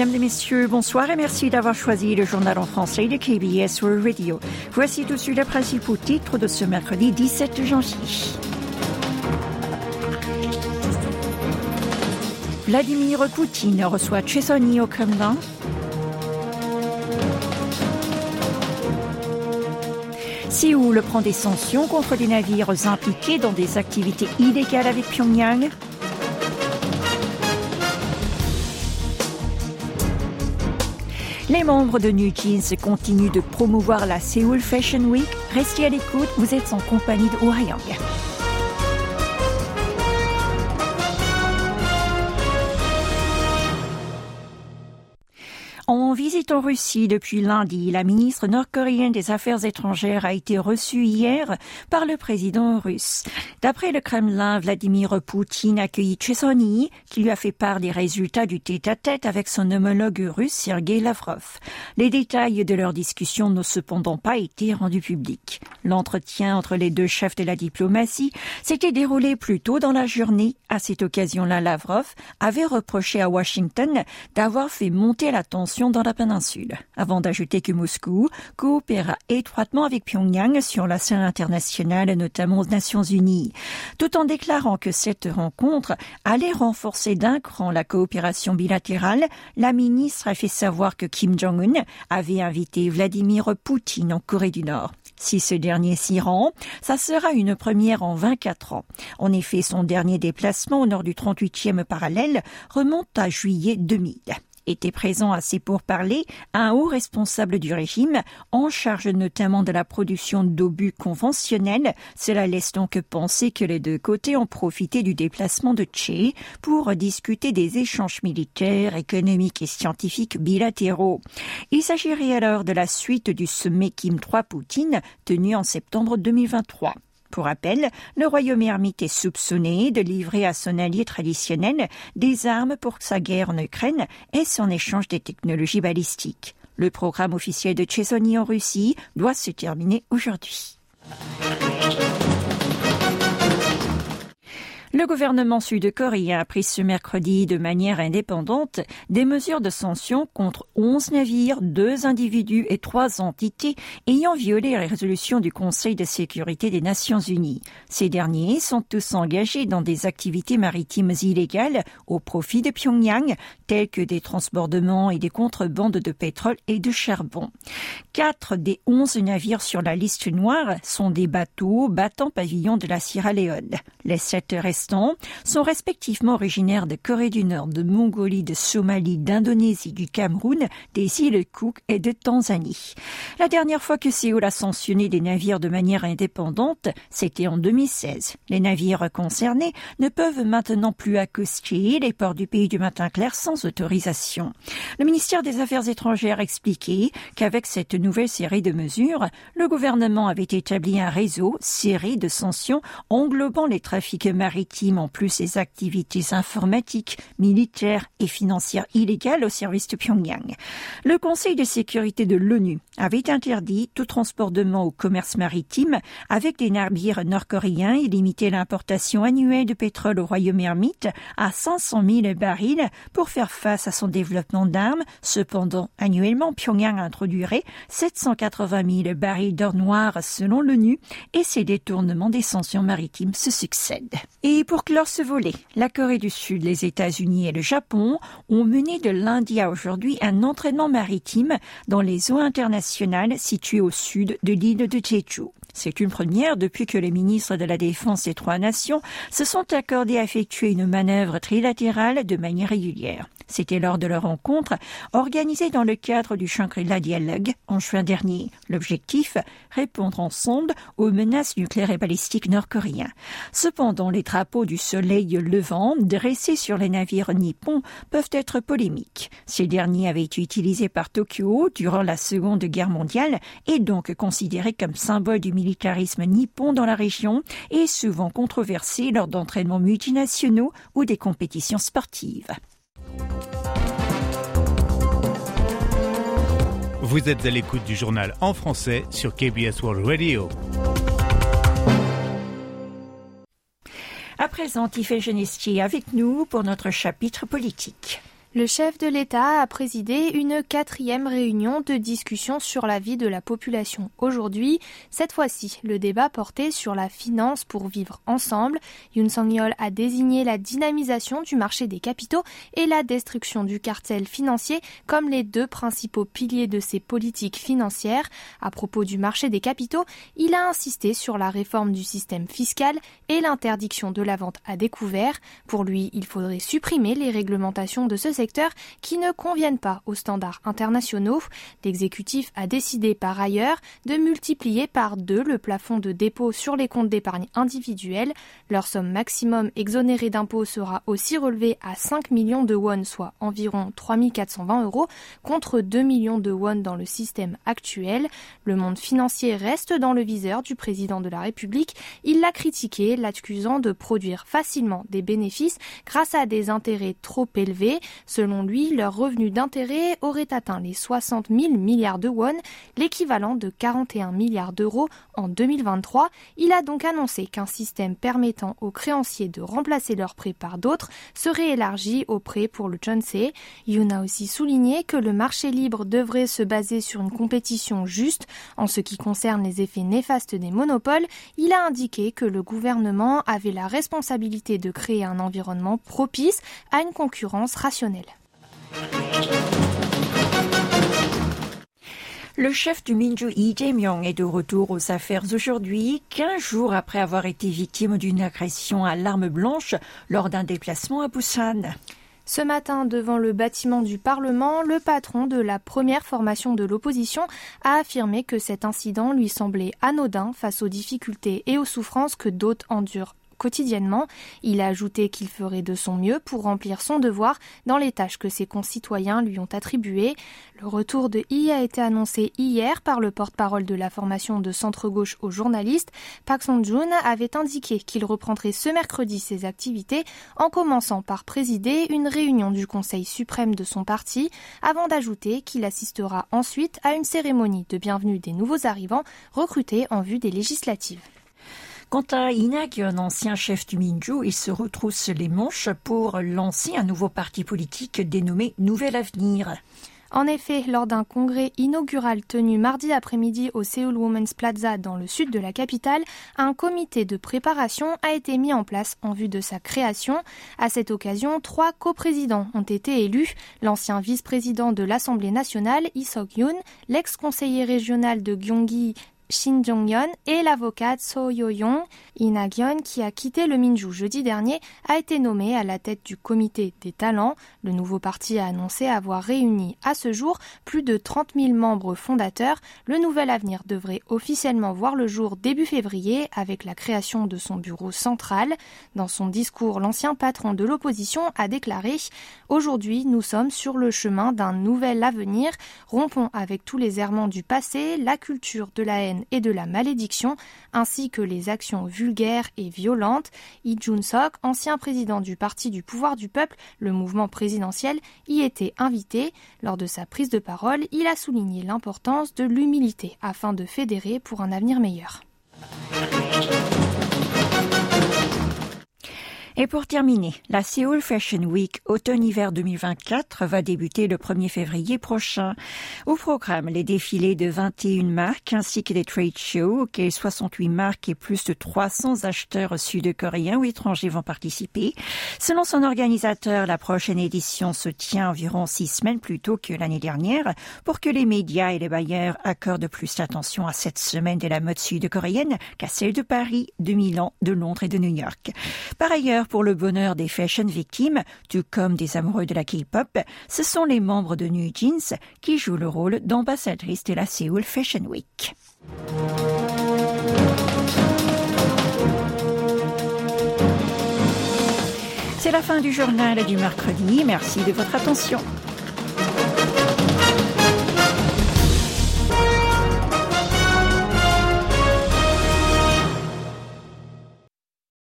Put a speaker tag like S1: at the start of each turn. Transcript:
S1: Mesdames et messieurs, bonsoir et merci d'avoir choisi le journal en français de KBS World Radio. Voici tout de suite les principaux titres de ce mercredi 17 janvier. Vladimir Poutine reçoit Chesony au Kremlin. Séoul prend des sanctions contre les navires impliqués dans des activités illégales avec Pyongyang. Les membres de New Jeans continuent de promouvoir la Seoul Fashion Week. Restez à l'écoute, vous êtes en compagnie de Oh visite en Russie depuis lundi, la ministre nord-coréenne des Affaires étrangères a été reçue hier par le président russe. D'après le Kremlin, Vladimir Poutine a accueilli Chesony, qui lui a fait part des résultats du tête-à-tête avec son homologue russe Sergei Lavrov. Les détails de leur discussion n'ont cependant pas été rendus publics. L'entretien entre les deux chefs de la diplomatie s'était déroulé plus tôt dans la journée. À cette occasion-là, Lavrov avait reproché à Washington d'avoir fait monter la tension dans la avant d'ajouter que Moscou coopéra étroitement avec Pyongyang sur la scène internationale, notamment aux Nations Unies, tout en déclarant que cette rencontre allait renforcer d'un cran la coopération bilatérale. La ministre a fait savoir que Kim Jong-un avait invité Vladimir Poutine en Corée du Nord. Si ce dernier s'y rend, ça sera une première en 24 ans. En effet, son dernier déplacement au nord du 38e parallèle remonte à juillet 2000 était présent à ces pourparlers un haut responsable du régime, en charge notamment de la production d'obus conventionnels. Cela laisse donc penser que les deux côtés ont profité du déplacement de Che pour discuter des échanges militaires, économiques et scientifiques bilatéraux. Il s'agirait alors de la suite du sommet Kim III-Poutine tenu en septembre 2023. Pour rappel, le royaume ermite est soupçonné de livrer à son allié traditionnel des armes pour sa guerre en Ukraine et son échange des technologies balistiques. Le programme officiel de Chesony en Russie doit se terminer aujourd'hui. Le gouvernement sud-coréen a pris ce mercredi de manière indépendante des mesures de sanction contre 11 navires, deux individus et trois entités ayant violé les résolutions du Conseil de sécurité des Nations Unies. Ces derniers sont tous engagés dans des activités maritimes illégales au profit de Pyongyang, telles que des transbordements et des contrebandes de pétrole et de charbon. Quatre des onze navires sur la liste noire sont des bateaux battant pavillon de la Sierra Leone. Les sept sont respectivement originaires de Corée du Nord, de Mongolie, de Somalie, d'Indonésie, du Cameroun, des îles Cook et de Tanzanie. La dernière fois que Séoul a sanctionné des navires de manière indépendante, c'était en 2016. Les navires concernés ne peuvent maintenant plus accoster les ports du pays du matin clair sans autorisation. Le ministère des Affaires étrangères a expliqué qu'avec cette nouvelle série de mesures, le gouvernement avait établi un réseau série de sanctions englobant les trafics maritimes en plus ses activités informatiques, militaires et financières illégales au service de Pyongyang. Le Conseil de sécurité de l'ONU avait interdit tout transportement au commerce maritime avec des navires nord-coréens et limité l'importation annuelle de pétrole au royaume ermite à 500 000 barils pour faire face à son développement d'armes. Cependant, annuellement, Pyongyang introduirait 780 000 barils d'or noir selon l'ONU et ces détournements des sanctions maritimes se succèdent. Pour clore ce volet, la Corée du Sud, les États-Unis et le Japon ont mené de lundi à aujourd'hui un entraînement maritime dans les eaux internationales situées au sud de l'île de Jeju. C'est une première depuis que les ministres de la Défense des trois nations se sont accordés à effectuer une manœuvre trilatérale de manière régulière. C'était lors de leur rencontre organisée dans le cadre du Shangri-La Dialogue en juin dernier. L'objectif, répondre ensemble aux menaces nucléaires et balistiques nord-coréens. Cependant, les drapeaux du soleil levant dressés sur les navires nippons peuvent être polémiques. Ces derniers avaient été utilisés par Tokyo durant la Seconde Guerre mondiale et donc considérés comme symbole du militarisme nippon dans la région et souvent controversés lors d'entraînements multinationaux ou des compétitions sportives.
S2: Vous êtes à l'écoute du journal en français sur KBS World Radio.
S1: À présent, Tiffany Genestier avec nous pour notre chapitre politique.
S3: Le chef de l'État a présidé une quatrième réunion de discussion sur la vie de la population aujourd'hui. Cette fois-ci, le débat portait sur la finance pour vivre ensemble. Yoon Song-yeol a désigné la dynamisation du marché des capitaux et la destruction du cartel financier comme les deux principaux piliers de ses politiques financières. À propos du marché des capitaux, il a insisté sur la réforme du système fiscal et l'interdiction de la vente à découvert. Pour lui, il faudrait supprimer les réglementations de ce secteurs qui ne conviennent pas aux standards internationaux. L'exécutif a décidé par ailleurs de multiplier par deux le plafond de dépôt sur les comptes d'épargne individuels. Leur somme maximum exonérée d'impôts sera aussi relevée à 5 millions de won, soit environ 3420 euros, contre 2 millions de won dans le système actuel. Le monde financier reste dans le viseur du président de la République. Il l'a critiqué, l'accusant de produire facilement des bénéfices grâce à des intérêts trop élevés. Selon lui, leur revenu d'intérêt aurait atteint les 60 000 milliards de won, l'équivalent de 41 milliards d'euros en 2023. Il a donc annoncé qu'un système permettant aux créanciers de remplacer leurs prêts par d'autres serait élargi aux prêts pour le Chonsei. Yoon a aussi souligné que le marché libre devrait se baser sur une compétition juste. En ce qui concerne les effets néfastes des monopoles, il a indiqué que le gouvernement avait la responsabilité de créer un environnement propice à une concurrence rationnelle.
S1: Le chef du Minju Lee Jae-myung est de retour aux affaires aujourd'hui, 15 jours après avoir été victime d'une agression à l'arme blanche lors d'un déplacement à Busan.
S3: Ce matin, devant le bâtiment du Parlement, le patron de la première formation de l'opposition a affirmé que cet incident lui semblait anodin face aux difficultés et aux souffrances que d'autres endurent quotidiennement. Il a ajouté qu'il ferait de son mieux pour remplir son devoir dans les tâches que ses concitoyens lui ont attribuées. Le retour de I a été annoncé hier par le porte-parole de la formation de centre-gauche aux journalistes. Park Song-joon avait indiqué qu'il reprendrait ce mercredi ses activités en commençant par présider une réunion du Conseil suprême de son parti avant d'ajouter qu'il assistera ensuite à une cérémonie de bienvenue des nouveaux arrivants recrutés en vue des législatives.
S1: Quant à Inak, un ancien chef du Minju, il se retrousse les manches pour lancer un nouveau parti politique dénommé Nouvel Avenir.
S3: En effet, lors d'un congrès inaugural tenu mardi après-midi au Seoul Women's Plaza dans le sud de la capitale, un comité de préparation a été mis en place en vue de sa création. À cette occasion, trois coprésidents ont été élus. L'ancien vice-président de l'Assemblée nationale, Lee Sok-yoon, l'ex-conseiller régional de Gyeonggi, Shin Jong-yeon et l'avocate So Yo-yong. Ina qui a quitté le Minju jeudi dernier, a été nommée à la tête du comité des talents. Le nouveau parti a annoncé avoir réuni à ce jour plus de 30 000 membres fondateurs. Le nouvel avenir devrait officiellement voir le jour début février avec la création de son bureau central. Dans son discours, l'ancien patron de l'opposition a déclaré Aujourd'hui, nous sommes sur le chemin d'un nouvel avenir. Rompons avec tous les errements du passé, la culture de la haine et de la malédiction, ainsi que les actions vulgaires et violentes. Lee Jun-sok, ancien président du Parti du pouvoir du peuple, le mouvement présidentiel, y était invité. Lors de sa prise de parole, il a souligné l'importance de l'humilité afin de fédérer pour un avenir meilleur.
S1: Et pour terminer, la Seoul Fashion Week automne-hiver 2024 va débuter le 1er février prochain. Au programme, les défilés de 21 marques ainsi que des trade shows auxquels 68 marques et plus de 300 acheteurs sud-coréens ou étrangers vont participer. Selon son organisateur, la prochaine édition se tient environ six semaines plus tôt que l'année dernière pour que les médias et les bailleurs accordent plus d'attention à cette semaine de la mode sud-coréenne qu'à celle de Paris, de Milan, de Londres et de New York. Par ailleurs, pour le bonheur des fashion victimes, tout comme des amoureux de la K-pop, ce sont les membres de New Jeans qui jouent le rôle d'ambassadrice de la Seoul Fashion Week. C'est la fin du journal du mercredi. Merci de votre attention.